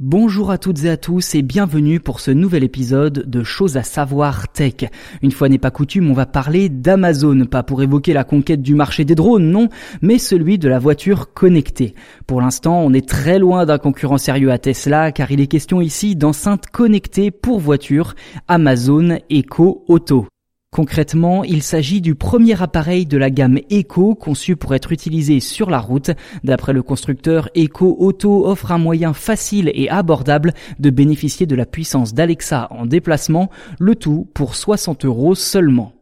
Bonjour à toutes et à tous et bienvenue pour ce nouvel épisode de Choses à savoir tech. Une fois n'est pas coutume, on va parler d'Amazon, pas pour évoquer la conquête du marché des drones, non, mais celui de la voiture connectée. Pour l'instant, on est très loin d'un concurrent sérieux à Tesla car il est question ici d'enceintes connectées pour voiture Amazon Echo Auto. Concrètement, il s'agit du premier appareil de la gamme Echo conçu pour être utilisé sur la route. D'après le constructeur, Echo Auto offre un moyen facile et abordable de bénéficier de la puissance d'Alexa en déplacement, le tout pour 60 euros seulement.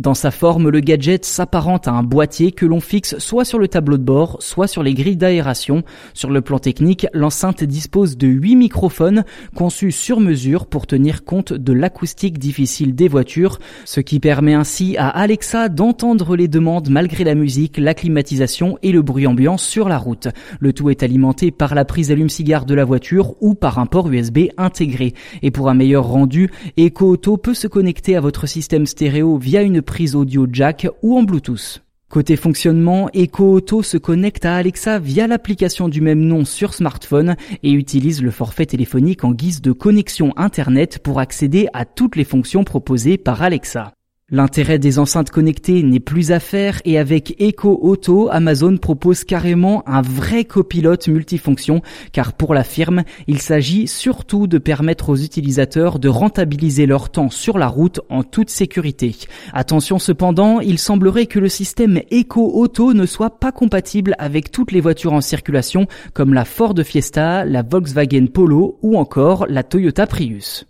Dans sa forme, le gadget s'apparente à un boîtier que l'on fixe soit sur le tableau de bord, soit sur les grilles d'aération. Sur le plan technique, l'enceinte dispose de 8 microphones conçus sur mesure pour tenir compte de l'acoustique difficile des voitures, ce qui permet ainsi à Alexa d'entendre les demandes malgré la musique, la climatisation et le bruit ambiant sur la route. Le tout est alimenté par la prise allume-cigare de la voiture ou par un port USB intégré. Et pour un meilleur rendu, Echo Auto peut se connecter à votre système stéréo via une prise audio jack ou en Bluetooth. Côté fonctionnement, Echo Auto se connecte à Alexa via l'application du même nom sur smartphone et utilise le forfait téléphonique en guise de connexion Internet pour accéder à toutes les fonctions proposées par Alexa. L'intérêt des enceintes connectées n'est plus à faire et avec Echo Auto, Amazon propose carrément un vrai copilote multifonction car pour la firme, il s'agit surtout de permettre aux utilisateurs de rentabiliser leur temps sur la route en toute sécurité. Attention cependant, il semblerait que le système Echo Auto ne soit pas compatible avec toutes les voitures en circulation comme la Ford Fiesta, la Volkswagen Polo ou encore la Toyota Prius.